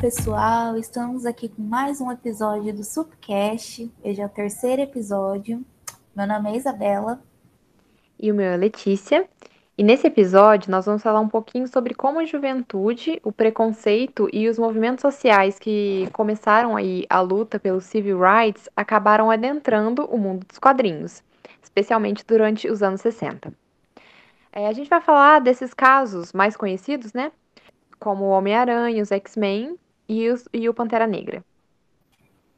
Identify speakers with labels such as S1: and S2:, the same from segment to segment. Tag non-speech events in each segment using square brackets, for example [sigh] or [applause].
S1: pessoal, estamos aqui com mais um episódio do Supcast. Hoje é o terceiro episódio. Meu nome é Isabela.
S2: E o meu é Letícia. E nesse episódio nós vamos falar um pouquinho sobre como a juventude, o preconceito e os movimentos sociais que começaram aí a luta pelos civil rights acabaram adentrando o mundo dos quadrinhos, especialmente durante os anos 60. É, a gente vai falar desses casos mais conhecidos, né? Como o Homem-Aranha, os X-Men e, e o Pantera Negra.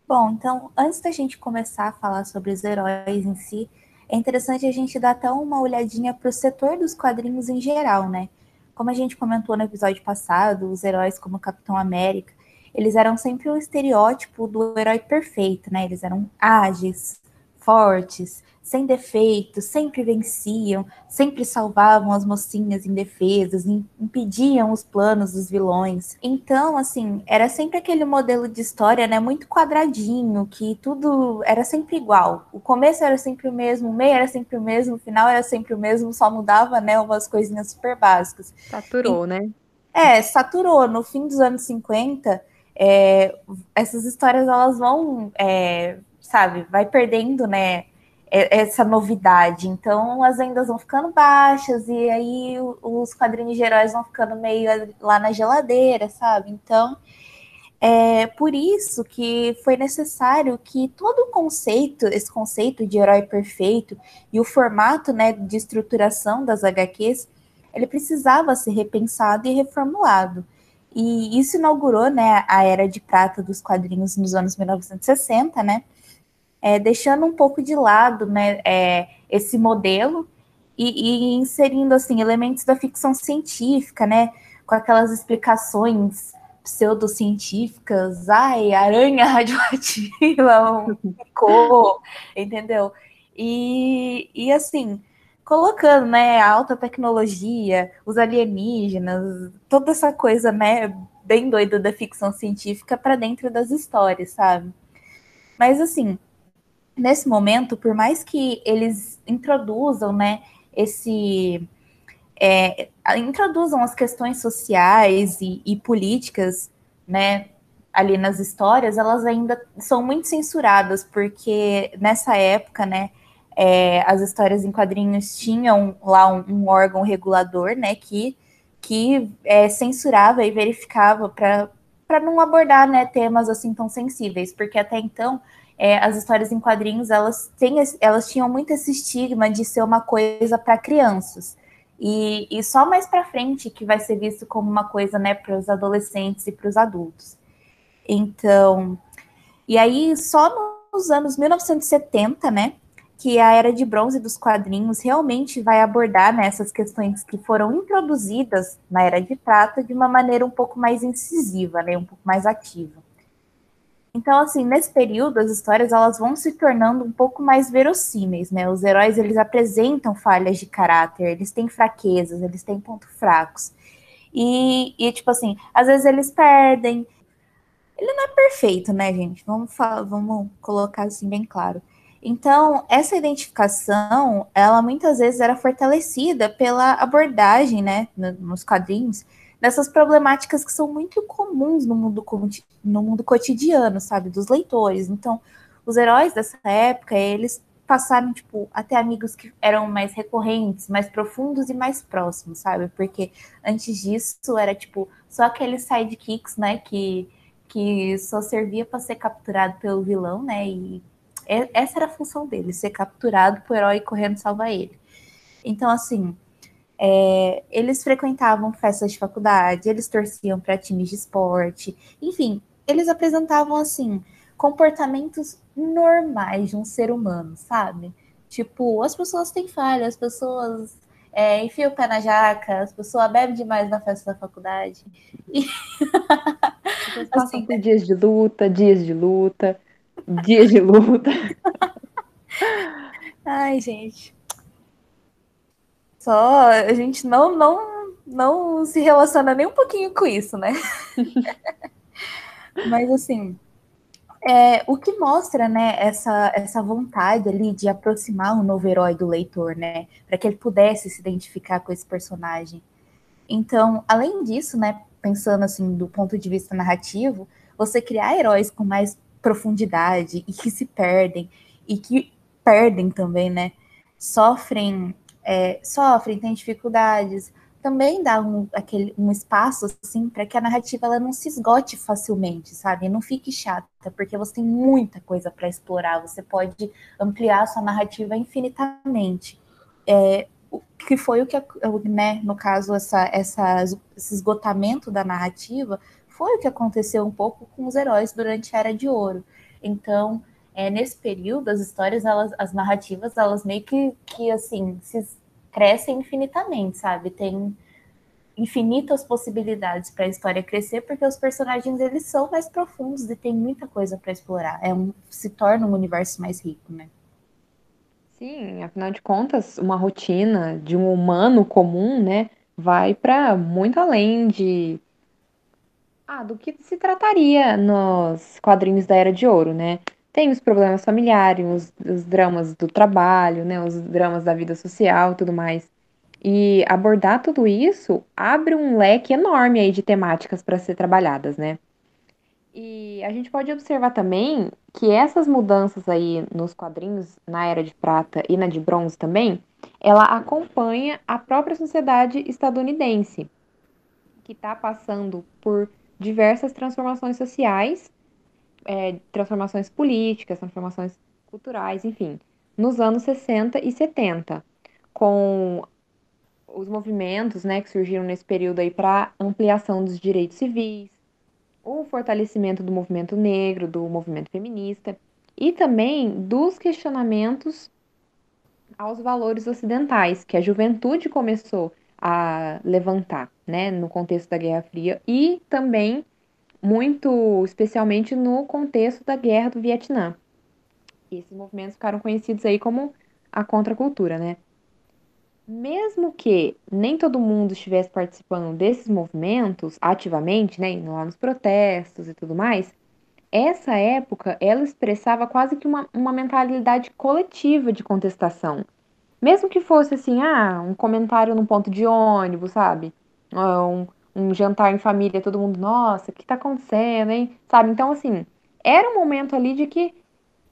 S1: Bom, então, antes da gente começar a falar sobre os heróis em si, é interessante a gente dar até uma olhadinha para o setor dos quadrinhos em geral, né? Como a gente comentou no episódio passado, os heróis como Capitão América, eles eram sempre o estereótipo do herói perfeito, né? Eles eram ágeis, fortes, sem defeitos, sempre venciam, sempre salvavam as mocinhas indefesas, impediam os planos dos vilões. Então, assim, era sempre aquele modelo de história, né, muito quadradinho, que tudo era sempre igual. O começo era sempre o mesmo, o meio era sempre o mesmo, o final era sempre o mesmo, só mudava, né, umas coisinhas super básicas.
S2: Saturou, e, né?
S1: É, saturou. No fim dos anos 50, é, essas histórias, elas vão, é, sabe, vai perdendo, né, essa novidade. Então as vendas vão ficando baixas e aí os quadrinhos de heróis vão ficando meio lá na geladeira, sabe? Então é por isso que foi necessário que todo o conceito, esse conceito de herói perfeito e o formato né, de estruturação das HQs, ele precisava ser repensado e reformulado. E isso inaugurou né, a era de prata dos quadrinhos nos anos 1960, né? É, deixando um pouco de lado né, é, esse modelo e, e, inserindo assim elementos da ficção científica, né, com aquelas explicações pseudocientíficas, ai, aranha [laughs] radioativa, picô, entendeu? E, e assim, colocando, né, a alta tecnologia, os alienígenas, toda essa coisa, né, bem doida da ficção científica para dentro das histórias, sabe? Mas assim, nesse momento, por mais que eles introduzam, né, esse é, introduzam as questões sociais e, e, políticas, né, ali nas histórias, elas ainda são muito censuradas, porque nessa época, né, é, as histórias em quadrinhos tinham lá um, um órgão regulador, né, que, que é, censurava e verificava para não abordar, né, temas assim tão sensíveis, porque até então é, as histórias em quadrinhos elas, têm, elas tinham muito esse estigma de ser uma coisa para crianças. E, e, só mais para frente que vai ser visto como uma coisa né, para os adolescentes e para os adultos. Então, e aí só nos anos 1970, né, que a era de bronze dos quadrinhos realmente vai abordar né, essas questões que foram introduzidas na era de prata de uma maneira um pouco mais incisiva, né, um pouco mais ativa. Então, assim, nesse período, as histórias elas vão se tornando um pouco mais verossímeis, né? Os heróis eles apresentam falhas de caráter, eles têm fraquezas, eles têm pontos fracos. E, e, tipo assim, às vezes eles perdem. Ele não é perfeito, né, gente? Vamos, falar, vamos colocar assim bem claro. Então, essa identificação, ela muitas vezes era fortalecida pela abordagem, né, nos quadrinhos, dessas problemáticas que são muito comuns no mundo, no mundo cotidiano, sabe, dos leitores. Então, os heróis dessa época, eles passaram, tipo, até amigos que eram mais recorrentes, mais profundos e mais próximos, sabe? Porque antes disso era, tipo, só aqueles sidekicks, né, que, que só servia para ser capturado pelo vilão, né? E essa era a função dele, ser capturado pro herói correndo salvar ele. Então, assim, é, eles frequentavam festas de faculdade, eles torciam para times de esporte, enfim, eles apresentavam assim comportamentos normais de um ser humano, sabe? Tipo, as pessoas têm falhas, as pessoas é, enfiam o pé na jaca, as pessoas bebem demais na festa da faculdade. E... [laughs]
S2: assim, por dias de luta, dias de luta, dias de luta. [laughs]
S1: Ai, gente. Só a gente não, não, não se relaciona nem um pouquinho com isso, né? [laughs] Mas assim, é, o que mostra, né, essa, essa vontade ali de aproximar o novo herói do leitor, né, para que ele pudesse se identificar com esse personagem. Então, além disso, né, pensando assim do ponto de vista narrativo, você criar heróis com mais profundidade e que se perdem e que perdem também, né? Sofrem, é, sofrem, têm dificuldades, também dá um, aquele, um espaço assim para que a narrativa ela não se esgote facilmente, sabe? Não fique chata, porque você tem muita coisa para explorar, você pode ampliar a sua narrativa infinitamente. É, o que foi o que, né, no caso, essa, essa, esse esgotamento da narrativa foi o que aconteceu um pouco com os heróis durante a Era de Ouro. Então, é, nesse período, as histórias, elas, as narrativas, elas meio que, que assim, se crescem infinitamente, sabe? Tem infinitas possibilidades para a história crescer, porque os personagens eles são mais profundos e tem muita coisa para explorar. É um se torna um universo mais rico, né?
S2: Sim, afinal de contas, uma rotina de um humano comum, né, vai para muito além de ah, do que se trataria nos quadrinhos da Era de Ouro, né? Tem os problemas familiares, os, os dramas do trabalho, né, os dramas da vida social, tudo mais. E abordar tudo isso abre um leque enorme aí de temáticas para ser trabalhadas, né? E a gente pode observar também que essas mudanças aí nos quadrinhos, na Era de Prata e na de Bronze também, ela acompanha a própria sociedade estadunidense, que está passando por diversas transformações sociais é, transformações políticas, transformações culturais, enfim, nos anos 60 e 70, com os movimentos né, que surgiram nesse período aí para ampliação dos direitos civis, o fortalecimento do movimento negro, do movimento feminista e também dos questionamentos aos valores ocidentais que a juventude começou a levantar, né, no contexto da Guerra Fria e também muito especialmente no contexto da Guerra do Vietnã. Esses movimentos ficaram conhecidos aí como a contracultura, né? Mesmo que nem todo mundo estivesse participando desses movimentos ativamente, né, indo lá nos protestos e tudo mais, essa época ela expressava quase que uma, uma mentalidade coletiva de contestação. Mesmo que fosse assim, ah, um comentário num ponto de ônibus, sabe? Um, um jantar em família, todo mundo, nossa, o que tá acontecendo, hein? Sabe? Então, assim, era um momento ali de que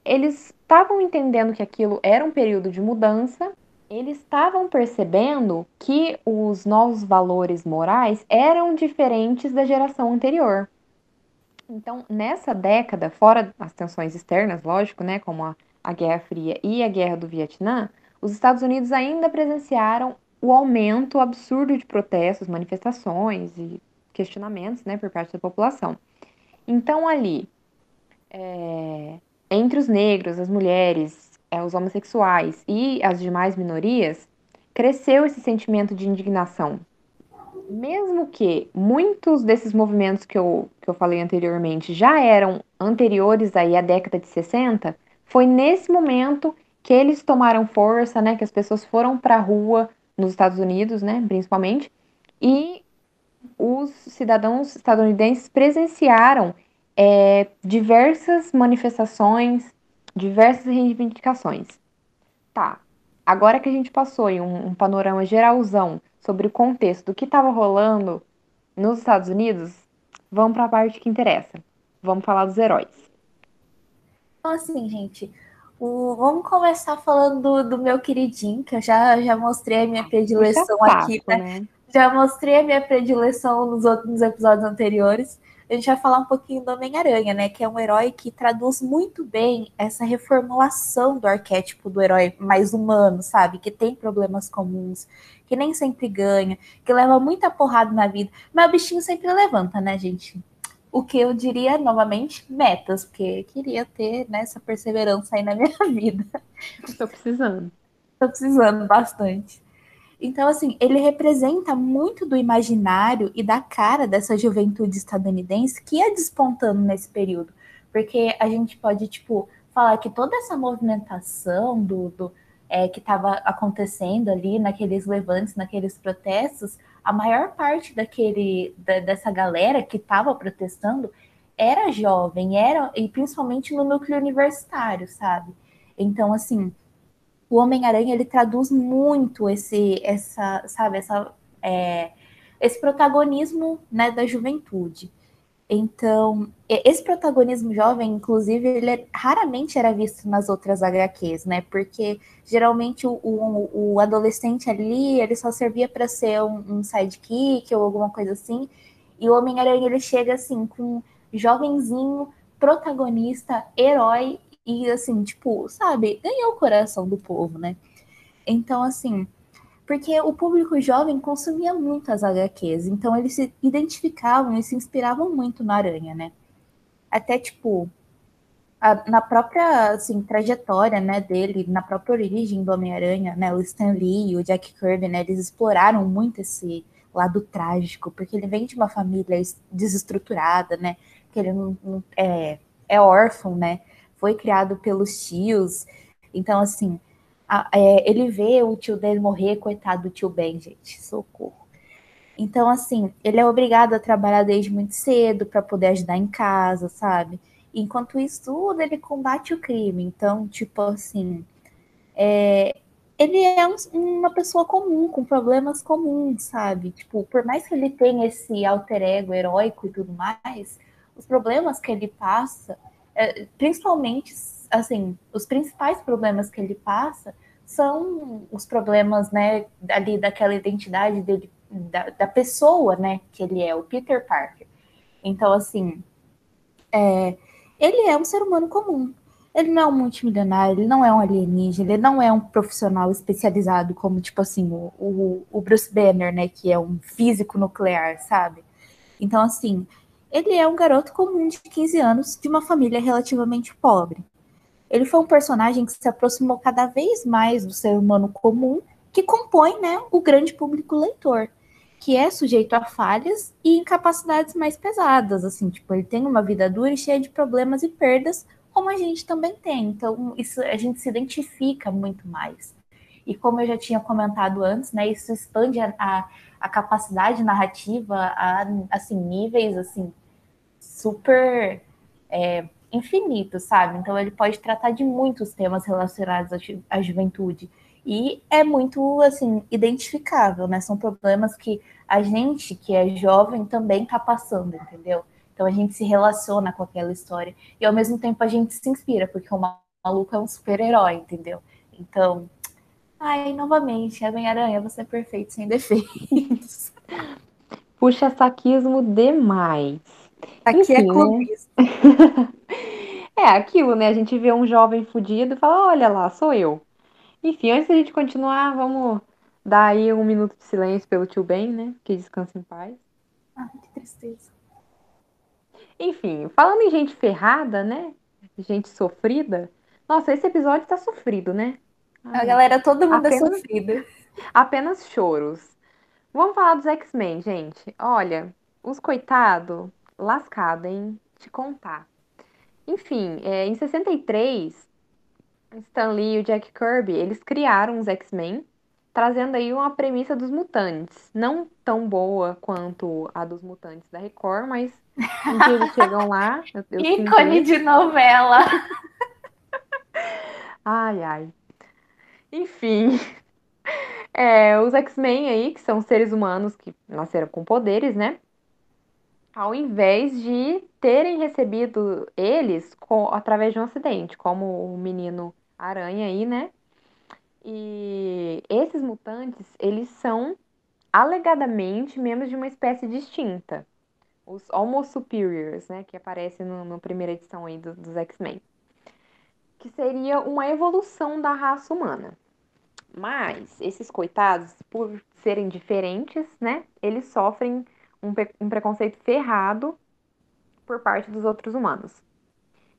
S2: eles estavam entendendo que aquilo era um período de mudança, eles estavam percebendo que os novos valores morais eram diferentes da geração anterior. Então, nessa década, fora as tensões externas, lógico, né, como a, a Guerra Fria e a Guerra do Vietnã, os Estados Unidos ainda presenciaram o aumento absurdo de protestos, manifestações e questionamentos né, por parte da população. Então, ali, é, entre os negros, as mulheres, é, os homossexuais e as demais minorias, cresceu esse sentimento de indignação. Mesmo que muitos desses movimentos que eu, que eu falei anteriormente já eram anteriores aí à década de 60, foi nesse momento que eles tomaram força, né, que as pessoas foram para a rua nos Estados Unidos, né, principalmente, e os cidadãos estadunidenses presenciaram é, diversas manifestações, diversas reivindicações. Tá, agora que a gente passou em um, um panorama geralzão sobre o contexto do que estava rolando nos Estados Unidos, vamos para a parte que interessa. Vamos falar dos heróis.
S1: Então, assim, gente, o, vamos começar falando do, do, meu queridinho, que eu já, já mostrei a minha predileção aqui, né? né? Já mostrei a minha predileção nos outros episódios anteriores. A gente vai falar um pouquinho do Homem-Aranha, né? Que é um herói que traduz muito bem essa reformulação do arquétipo do herói mais humano, sabe? Que tem problemas comuns, que nem sempre ganha, que leva muita porrada na vida. Mas o bichinho sempre levanta, né, gente? O que eu diria novamente, metas, porque queria ter né, essa perseverança aí na minha [laughs] vida.
S2: Estou precisando.
S1: Estou precisando bastante. Então, assim, ele representa muito do imaginário e da cara dessa juventude estadunidense que ia despontando nesse período. Porque a gente pode, tipo, falar que toda essa movimentação do, do é, que estava acontecendo ali naqueles levantes, naqueles protestos, a maior parte daquele da, dessa galera que estava protestando era jovem, era e principalmente no núcleo universitário, sabe? Então, assim, o Homem-Aranha ele traduz muito esse, essa, sabe, essa é, esse protagonismo né, da juventude. Então, esse protagonismo jovem, inclusive, ele é, raramente era visto nas outras HQs, né? Porque geralmente o, o, o adolescente ali, ele só servia para ser um, um, sidekick ou alguma coisa assim. E o Homem-Aranha, ele chega assim, com jovenzinho, protagonista, herói, e assim, tipo, sabe, ganhou o coração do povo, né? Então, assim, porque o público jovem consumia muito as HQs, então eles se identificavam e se inspiravam muito na Aranha, né? Até, tipo, a, na própria, assim, trajetória, né, dele, na própria origem do Homem-Aranha, né, o Stan Lee e o Jack Kirby, né, eles exploraram muito esse lado trágico, porque ele vem de uma família desestruturada, né, que ele não, não é, é órfão, né, foi criado pelos tios, então, assim, é, ele vê o tio dele morrer, coitado do tio Ben, gente, socorro. Então, assim, ele é obrigado a trabalhar desde muito cedo para poder ajudar em casa, sabe? Enquanto isso tudo, ele combate o crime. Então, tipo assim, é, ele é um, uma pessoa comum, com problemas comuns, sabe? Tipo, por mais que ele tenha esse alter ego heróico e tudo mais, os problemas que ele passa, é, principalmente assim, os principais problemas que ele passa são os problemas, né, ali daquela identidade dele, da, da pessoa, né, que ele é, o Peter Parker. Então, assim, é, ele é um ser humano comum. Ele não é um multimilionário, ele não é um alienígena, ele não é um profissional especializado como, tipo assim, o, o, o Bruce Banner, né, que é um físico nuclear, sabe? Então, assim, ele é um garoto comum de 15 anos de uma família relativamente pobre. Ele foi um personagem que se aproximou cada vez mais do ser humano comum, que compõe né, o grande público leitor, que é sujeito a falhas e incapacidades mais pesadas. Assim, tipo, ele tem uma vida dura e cheia de problemas e perdas, como a gente também tem. Então, isso a gente se identifica muito mais. E como eu já tinha comentado antes, né, isso expande a, a, a capacidade narrativa a assim, níveis assim super é, infinito, sabe? Então ele pode tratar de muitos temas relacionados à, juventude. E é muito, assim, identificável, né? São problemas que a gente, que é jovem, também está passando, entendeu? Então a gente se relaciona com aquela história. E ao mesmo tempo a gente se inspira, porque o maluco é um super-herói, entendeu? Então, ai, novamente, Homem-Aranha, você é perfeito, sem defeitos.
S2: Puxa saquismo demais.
S1: Aqui é Enfim, é clubista.
S2: Né? [laughs] é aquilo, né? A gente vê um jovem fudido e fala, olha lá, sou eu. Enfim, antes da gente continuar, vamos dar aí um minuto de silêncio pelo tio Ben, né? Que descansa em paz.
S1: Ah, que tristeza.
S2: Enfim, falando em gente ferrada, né? Gente sofrida. Nossa, esse episódio tá sofrido, né?
S1: Ai, a galera, todo mundo é apenas, é sofrido.
S2: Apenas choros. Vamos falar dos X-Men, gente. Olha, os coitados lascado, hein? Te contar. Enfim, é, em 63, Stan Lee e o Jack Kirby, eles criaram os X-Men, trazendo aí uma premissa dos mutantes. Não tão boa quanto a dos mutantes da Record, mas um dia eles chegam lá.
S1: Eu, eu Ícone de novela! [laughs]
S2: ai, ai. Enfim. [laughs] É, os X-Men aí, que são seres humanos que nasceram com poderes, né? Ao invés de terem recebido eles com, através de um acidente, como o menino aranha aí, né? E esses mutantes, eles são alegadamente membros de uma espécie distinta, os Homo Superiors, né, que aparece na primeira edição aí do, dos X-Men, que seria uma evolução da raça humana. Mas esses coitados, por serem diferentes, né, eles sofrem um, um preconceito ferrado por parte dos outros humanos.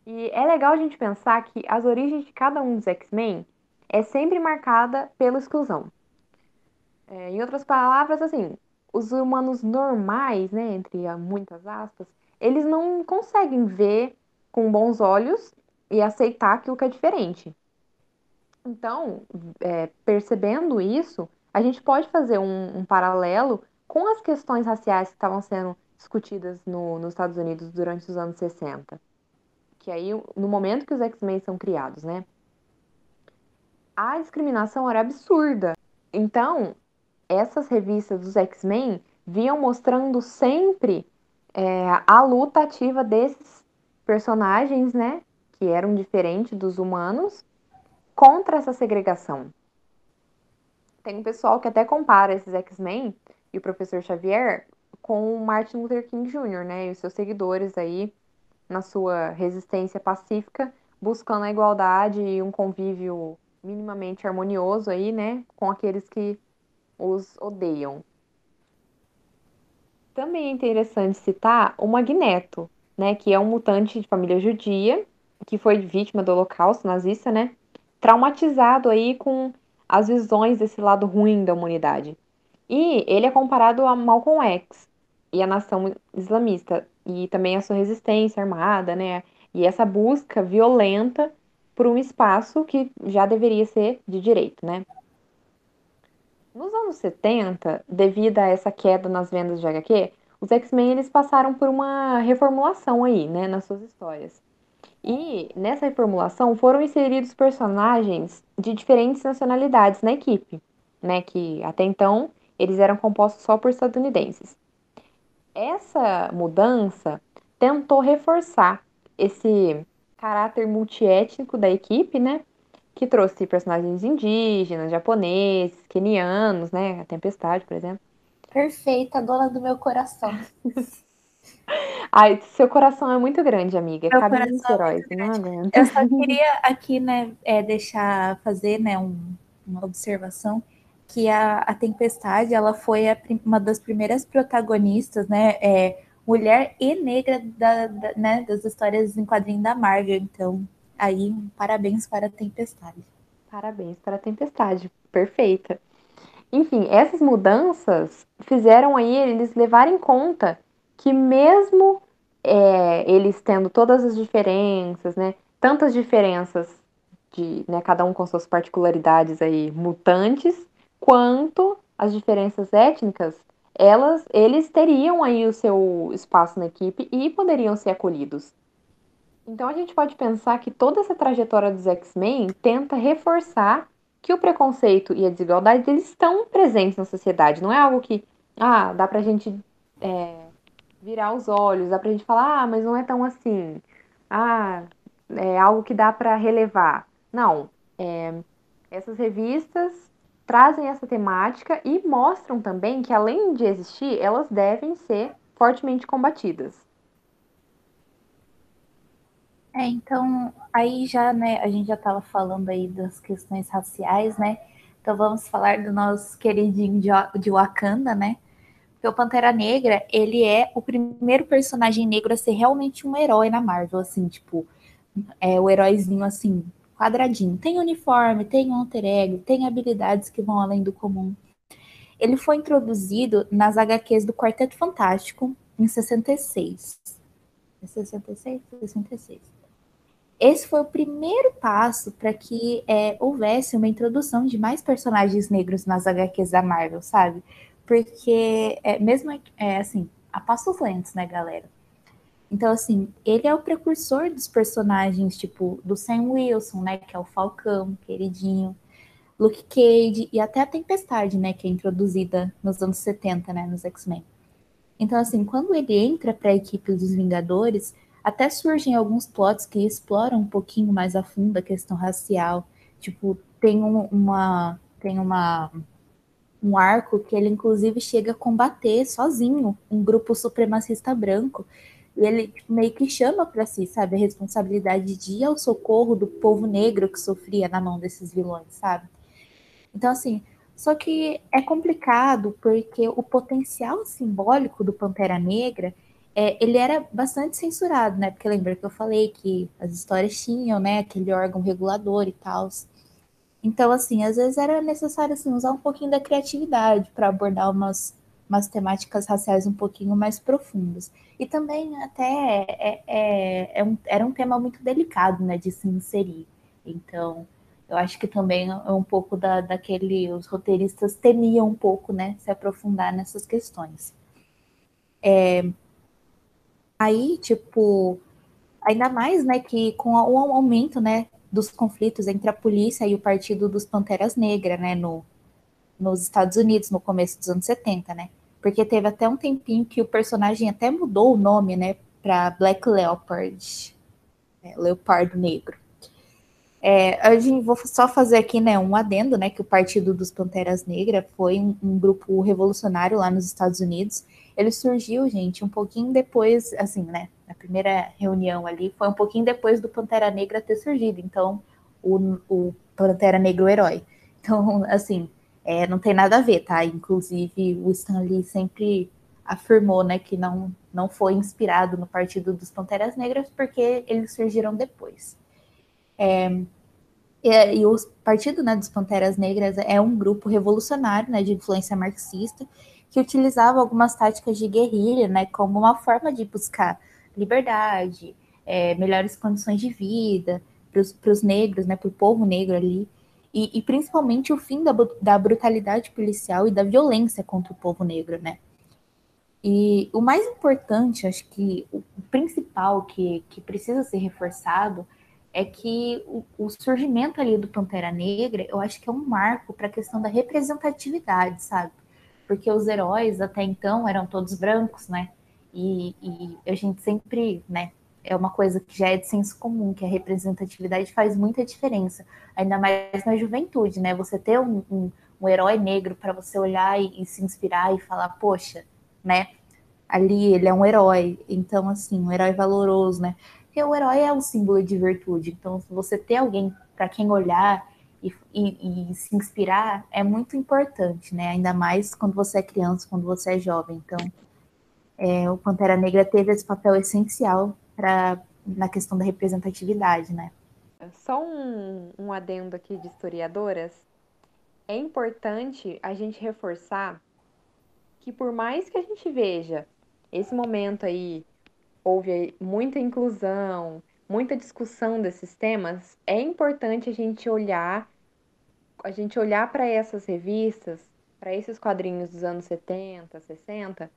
S2: E é legal a gente pensar que as origens de cada um dos X-Men é sempre marcada pela exclusão. É, em outras palavras, assim, os humanos normais, né, entre muitas aspas, eles não conseguem ver com bons olhos e aceitar aquilo que é diferente. Então, é, percebendo isso, a gente pode fazer um, um paralelo com as questões raciais que estavam sendo discutidas no, nos Estados Unidos durante os anos 60. Que aí, no momento que os X-Men são criados, né? A discriminação era absurda. Então, essas revistas dos X-Men vinham mostrando sempre é, a luta ativa desses personagens, né, que eram diferentes dos humanos, contra essa segregação. Tem um pessoal que até compara esses X-Men e o professor Xavier com Martin Luther King Jr., né, e os seus seguidores aí na sua resistência pacífica, buscando a igualdade e um convívio minimamente harmonioso aí, né, com aqueles que os odeiam. Também é interessante citar o Magneto, né, que é um mutante de família judia, que foi vítima do holocausto nazista, né, traumatizado aí com as visões desse lado ruim da humanidade. E ele é comparado a Malcolm X e a nação islamista, e também a sua resistência armada, né, e essa busca violenta por um espaço que já deveria ser de direito, né. Nos anos 70, devido a essa queda nas vendas de HQ, os X-Men eles passaram por uma reformulação aí, né, nas suas histórias. E nessa reformulação foram inseridos personagens de diferentes nacionalidades na equipe, né, que até então eles eram compostos só por estadunidenses. Essa mudança tentou reforçar esse caráter multiétnico da equipe, né, que trouxe personagens indígenas, japoneses, kenianos, né? A Tempestade, por exemplo.
S1: Perfeita, dona do meu coração. [laughs]
S2: Ai, seu coração é muito grande, amiga. Meu Cabe nos é heróis, é não
S1: aguento. Eu só [laughs] queria aqui, né, é, deixar, fazer, né, um, uma observação que a, a Tempestade, ela foi a, uma das primeiras protagonistas, né, é, mulher e negra da, da, né, das histórias em quadrinho da Marvel. Então, Aí, parabéns para a Tempestade.
S2: Parabéns para a Tempestade, perfeita. Enfim, essas mudanças fizeram aí eles levarem em conta que mesmo é, eles tendo todas as diferenças, né, tantas diferenças de, né, cada um com suas particularidades aí mutantes, quanto as diferenças étnicas, elas, eles teriam aí o seu espaço na equipe e poderiam ser acolhidos. Então a gente pode pensar que toda essa trajetória dos X-Men tenta reforçar que o preconceito e a desigualdade eles estão presentes na sociedade. Não é algo que, ah, dá pra gente é, virar os olhos, dá pra gente falar, ah, mas não é tão assim. Ah, é algo que dá para relevar. Não. É, essas revistas trazem essa temática e mostram também que, além de existir, elas devem ser fortemente combatidas.
S1: É, então, aí já, né, a gente já estava falando aí das questões raciais, né? Então vamos falar do nosso queridinho de Wakanda, né? Porque o Pantera Negra, ele é o primeiro personagem negro a ser realmente um herói na Marvel, assim, tipo, é o heróizinho assim, quadradinho. Tem uniforme, tem alter ego, tem habilidades que vão além do comum. Ele foi introduzido nas HQs do Quarteto Fantástico em 66. 66? 66 esse foi o primeiro passo para que é, houvesse uma introdução de mais personagens negros nas HQs da Marvel, sabe? Porque, é, mesmo é, assim, a passos lentos, né, galera? Então, assim, ele é o precursor dos personagens, tipo, do Sam Wilson, né, que é o Falcão, queridinho, Luke Cage e até a Tempestade, né, que é introduzida nos anos 70, né, nos X-Men. Então, assim, quando ele entra para a equipe dos Vingadores, até surgem alguns plots que exploram um pouquinho mais a fundo a questão racial. Tipo, tem um, uma tem uma um arco que ele inclusive chega a combater sozinho um grupo supremacista branco. E ele meio que chama para si, sabe, a responsabilidade de ir ao socorro do povo negro que sofria na mão desses vilões, sabe? Então, assim, só que é complicado porque o potencial simbólico do Pantera Negra é, ele era bastante censurado, né? Porque lembra que eu falei que as histórias tinham, né, aquele órgão regulador e tal. Então, assim, às vezes era necessário assim, usar um pouquinho da criatividade para abordar umas, umas temáticas raciais um pouquinho mais profundas. E também até é, é, é um, era um tema muito delicado, né, de se inserir. Então, eu acho que também é um pouco da, daquele. Os roteiristas temiam um pouco, né, se aprofundar nessas questões. É, Aí, tipo, ainda mais, né, que com o aumento, né, dos conflitos entre a polícia e o Partido dos Panteras Negras, né, no, nos Estados Unidos, no começo dos anos 70, né, porque teve até um tempinho que o personagem até mudou o nome, né, para Black Leopard, é, Leopardo Negro. É, a gente vou só fazer aqui, né, um adendo, né, que o Partido dos Panteras Negras foi um, um, grupo revolucionário lá nos Estados Unidos. Ele surgiu, gente, um pouquinho depois, assim, né, na primeira reunião ali, foi um pouquinho depois do Pantera Negra ter surgido. Então, o, o Pantera Negra o herói. Então, assim, é, não tem nada a ver, tá? Inclusive, o Stanley sempre afirmou, né, que não, não foi inspirado no Partido dos Panteras Negras porque eles surgiram depois. É, e, e, o Partido né, dos Panteras Negras é um grupo revolucionário né, de influência marxista que utilizava algumas táticas de guerrilha né, como uma forma de buscar liberdade, é, melhores condições de vida para os negros, né, para o povo negro ali, e, e principalmente o fim da, da, brutalidade policial e da violência contra o povo negro, né. E o mais importante, acho que o principal que, que precisa ser reforçado é que o, o, surgimento ali do Pantera Negra, eu acho que é um marco para a questão da representatividade, sabe? Porque os heróis até então eram todos brancos, né? E, e, a gente sempre, né? É uma coisa que já é de senso comum, que a representatividade faz muita diferença, ainda mais na juventude, né? Você ter um, um, um herói negro para você olhar e, e se inspirar e falar, poxa, né? Ali ele é um herói, então assim, um herói valoroso, né? Porque o herói é um símbolo de virtude. Então, você ter alguém para quem olhar e, e, e, se inspirar é muito importante, né? Ainda mais quando você é criança, quando você é jovem. Então, é, o Pantera Negra teve esse papel essencial para na questão da representatividade, né?
S2: Só um, um adendo aqui de historiadoras. É importante a gente reforçar que por mais que a gente veja esse momento aí houve muita inclusão, muita discussão desses temas, é importante a gente olhar, a gente olhar para essas revistas, para esses quadrinhos dos anos 70, 60,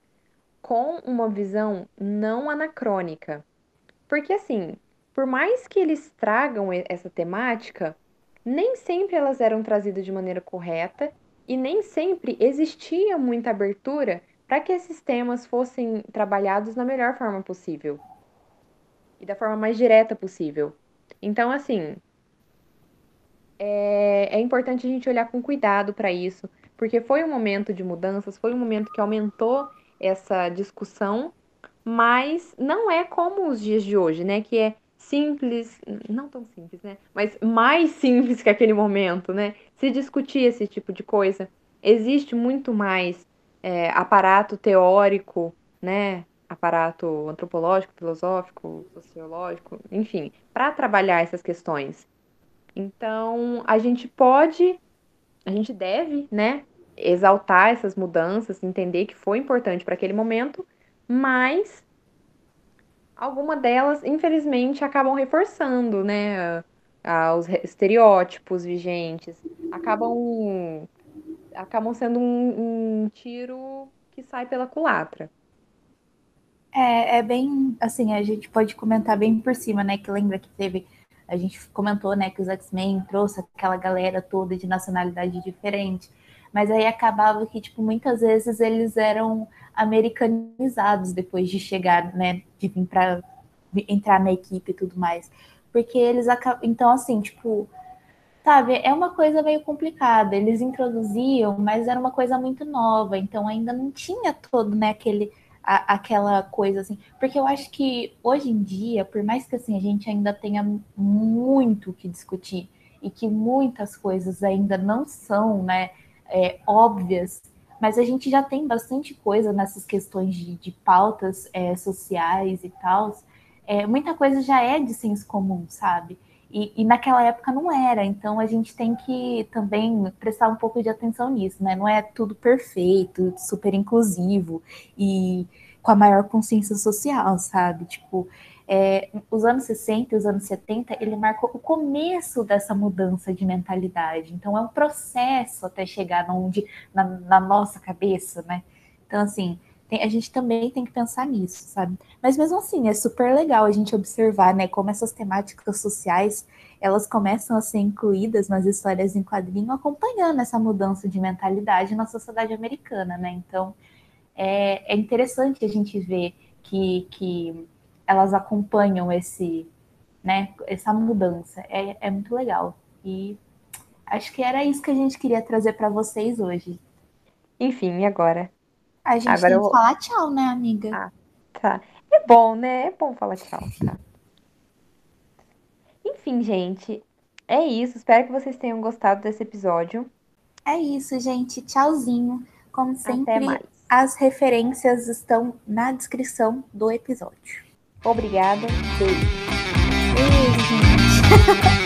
S2: com uma visão não anacrônica. Porque assim, por mais que eles tragam essa temática, nem sempre elas eram trazidas de maneira correta e nem sempre existia muita abertura para que esses temas fossem trabalhados na melhor forma possível e da forma mais direta possível. Então, assim, é, é importante a gente olhar com cuidado para isso, porque foi um momento de mudanças, foi um momento que aumentou essa discussão, mas não é como os dias de hoje, né? Que é simples, não tão simples, né? Mas mais [laughs] simples que aquele momento, né? Se discutir esse tipo de coisa, existe muito mais é, aparato teórico, né? Aparato antropológico, filosófico, sociológico, enfim, para trabalhar essas questões. Então, a gente pode, a gente deve, né, exaltar essas mudanças, entender que foi importante para aquele momento, mas alguma delas, infelizmente, acabam reforçando, né, os estereótipos vigentes, acabam acabam sendo um, um tiro que sai pela culatra.
S1: É, é bem assim, a gente pode comentar bem por cima, né? Que lembra que teve. A gente comentou, né, que os X-Men trouxe aquela galera toda de nacionalidade diferente. Mas aí acabava que, tipo, muitas vezes eles eram americanizados depois de chegar, né? De vir para entrar na equipe e tudo mais. Porque eles acabam. Então, assim, tipo, Sabe, é uma coisa meio complicada. Eles introduziam, mas era uma coisa muito nova, então ainda não tinha todo, né, aquele, a, aquela coisa assim. Porque eu acho que hoje em dia, por mais que assim a gente ainda tenha muito que discutir e que muitas coisas ainda não são, né, é, óbvias, mas a gente já tem bastante coisa nessas questões de, de pautas é, sociais e tal. É, muita coisa já é de senso comum, sabe? E, e, naquela época não era, então a gente tem que também prestar um pouco de atenção nisso, né? Não é tudo perfeito, super inclusivo e com a maior consciência social, sabe? Tipo, é, os anos 60 e os anos 70, ele marcou o começo dessa mudança de mentalidade. Então é um processo até chegar onde, na, na nossa cabeça, né? Então, assim, a gente também tem que pensar nisso, sabe? Mas mesmo assim, é super legal a gente observar, né, como essas temáticas sociais, elas começam a ser incluídas nas histórias em quadrinho, acompanhando essa mudança de mentalidade na sociedade americana, né? Então, é, é interessante a gente ver que, que elas acompanham esse, né, essa mudança. É, é muito legal. E acho que era isso que a gente queria trazer para vocês hoje.
S2: Enfim, e agora?
S1: A gente agora tem que eu... falar tchau, né, amiga?
S2: Ah, tá. É bom, né? É bom falar tchau, tá? Enfim, gente, é isso. Espero que vocês tenham gostado desse episódio.
S1: É isso, gente. Tchauzinho. Como sempre, as referências estão na descrição do episódio.
S2: Obrigada.
S1: Beijo. Beijo, gente. [laughs]